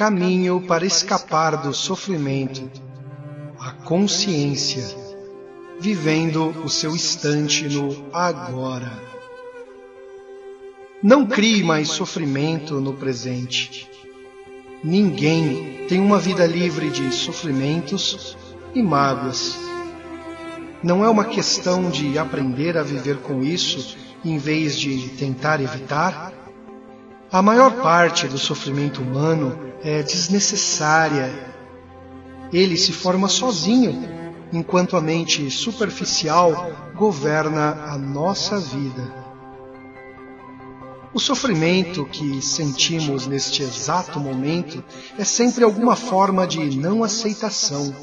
caminho para escapar do sofrimento, a consciência, vivendo o seu instante no agora. Não crie mais sofrimento no presente. Ninguém tem uma vida livre de sofrimentos e mágoas. Não é uma questão de aprender a viver com isso em vez de tentar evitar? A maior parte do sofrimento humano é desnecessária. Ele se forma sozinho, enquanto a mente superficial governa a nossa vida. O sofrimento que sentimos neste exato momento é sempre alguma forma de não aceitação,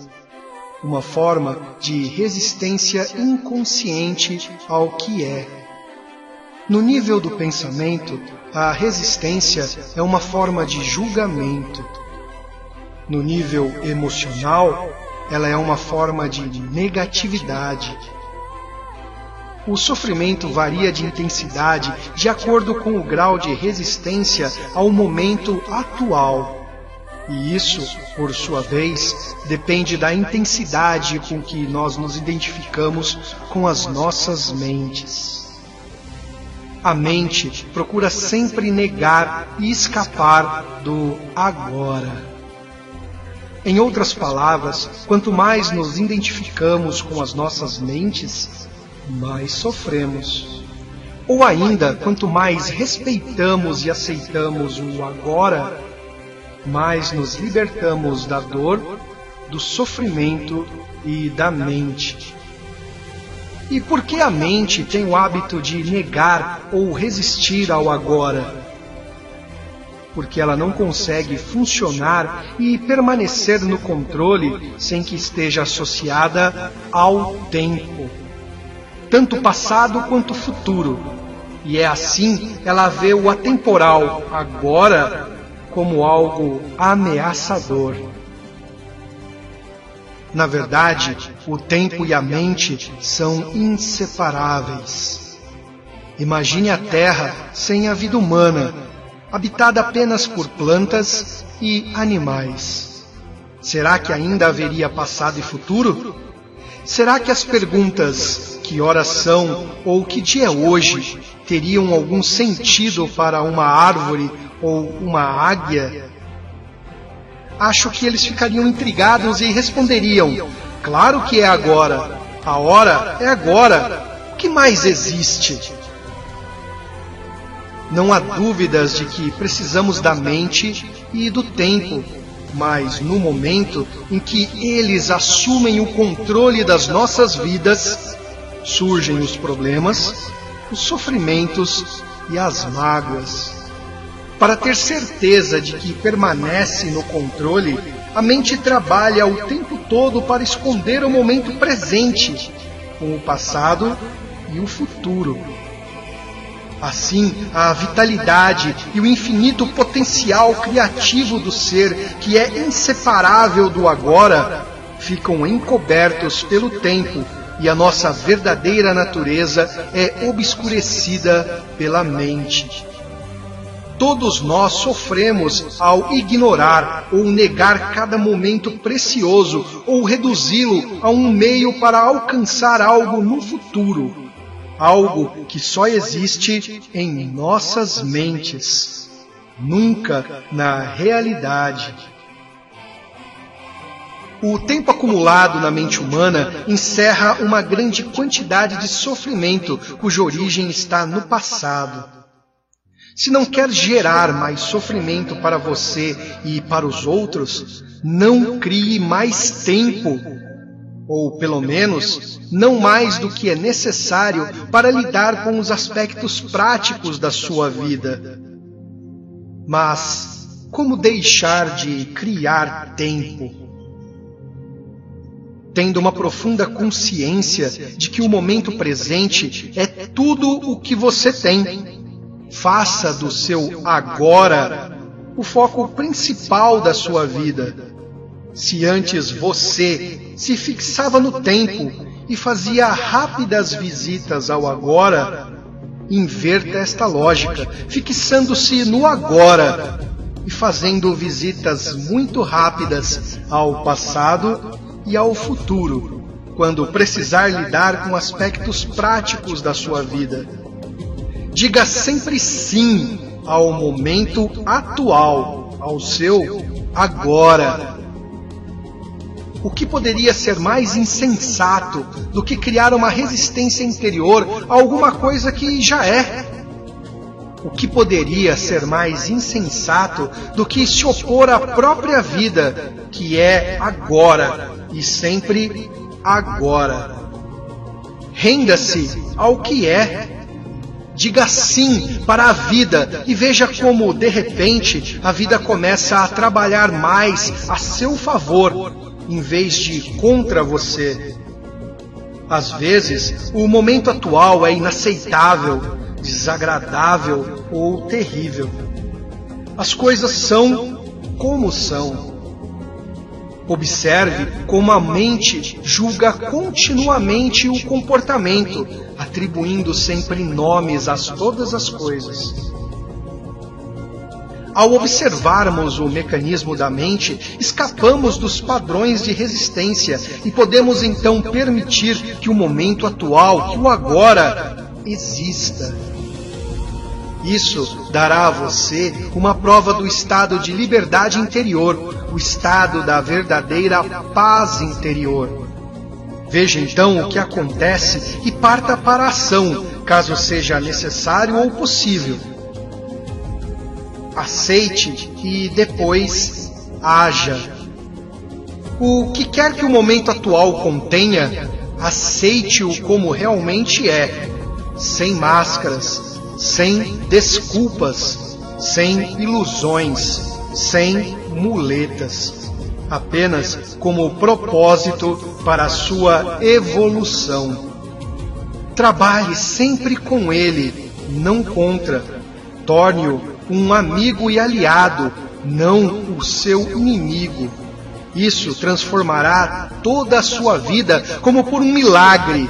uma forma de resistência inconsciente ao que é. No nível do pensamento, a resistência é uma forma de julgamento. No nível emocional, ela é uma forma de negatividade. O sofrimento varia de intensidade de acordo com o grau de resistência ao momento atual. E isso, por sua vez, depende da intensidade com que nós nos identificamos com as nossas mentes. A mente procura sempre negar e escapar do agora. Em outras palavras, quanto mais nos identificamos com as nossas mentes, mais sofremos. Ou ainda, quanto mais respeitamos e aceitamos o agora, mais nos libertamos da dor, do sofrimento e da mente. E por que a mente tem o hábito de negar ou resistir ao agora? Porque ela não consegue funcionar e permanecer no controle sem que esteja associada ao tempo, tanto passado quanto futuro. E é assim ela vê o atemporal agora como algo ameaçador. Na verdade, o tempo e a mente são inseparáveis. Imagine a Terra sem a vida humana, habitada apenas por plantas e animais. Será que ainda haveria passado e futuro? Será que as perguntas que horas são ou que dia é hoje teriam algum sentido para uma árvore ou uma águia acho que eles ficariam intrigados e responderiam: Claro que é agora. A hora é agora. O que mais existe? Não há dúvidas de que precisamos da mente e do tempo, mas no momento em que eles assumem o controle das nossas vidas, surgem os problemas, os sofrimentos e as mágoas. Para ter certeza de que permanece no controle, a mente trabalha o tempo todo para esconder o momento presente, com o passado e o futuro. Assim, a vitalidade e o infinito potencial criativo do ser, que é inseparável do agora, ficam encobertos pelo tempo e a nossa verdadeira natureza é obscurecida pela mente. Todos nós sofremos ao ignorar ou negar cada momento precioso ou reduzi-lo a um meio para alcançar algo no futuro, algo que só existe em nossas mentes, nunca na realidade. O tempo acumulado na mente humana encerra uma grande quantidade de sofrimento cuja origem está no passado. Se não quer gerar mais sofrimento para você e para os outros, não crie mais tempo, ou pelo menos não mais do que é necessário para lidar com os aspectos práticos da sua vida. Mas como deixar de criar tempo? tendo uma profunda consciência de que o momento presente é tudo o que você tem. Faça do seu agora o foco principal da sua vida. Se antes você se fixava no tempo e fazia rápidas visitas ao agora, inverta esta lógica, fixando-se no agora e fazendo visitas muito rápidas ao passado e ao futuro, quando precisar lidar com aspectos práticos da sua vida. Diga sempre sim ao momento atual, ao seu agora. O que poderia ser mais insensato do que criar uma resistência interior a alguma coisa que já é? O que poderia ser mais insensato do que se opor à própria vida, que é agora e sempre agora? Renda-se ao que é. Diga sim para a vida e veja como, de repente, a vida começa a trabalhar mais a seu favor, em vez de contra você. Às vezes, o momento atual é inaceitável desagradável ou terrível. As coisas são como são. Observe como a mente julga continuamente o comportamento, atribuindo sempre nomes a todas as coisas. Ao observarmos o mecanismo da mente, escapamos dos padrões de resistência e podemos então permitir que o momento atual, que o agora, exista. Isso dará a você uma prova do estado de liberdade interior, o estado da verdadeira paz interior. Veja então o que acontece e parta para a ação, caso seja necessário ou possível. Aceite e depois haja. O que quer que o momento atual contenha, aceite-o como realmente é, sem máscaras, sem desculpas, sem ilusões, sem muletas, apenas como propósito para a sua evolução. Trabalhe sempre com ele, não contra. Torne-o um amigo e aliado, não o seu inimigo. Isso transformará toda a sua vida como por um milagre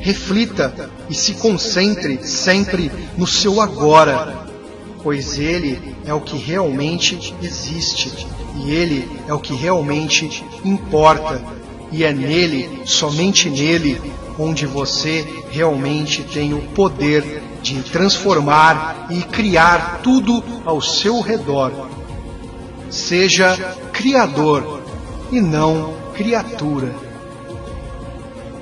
reflita e se concentre sempre no seu agora, pois ele é o que realmente existe e ele é o que realmente importa, e é nele, somente nele, onde você realmente tem o poder de transformar e criar tudo ao seu redor. Seja criador e não criatura.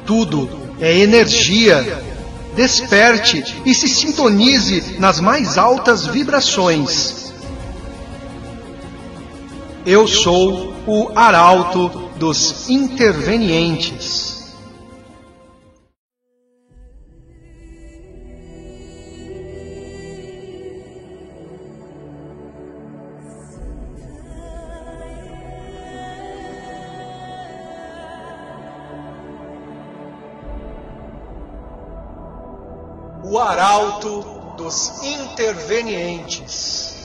Tudo é energia. Desperte e se sintonize nas mais altas vibrações. Eu sou o arauto dos intervenientes. O arauto dos intervenientes.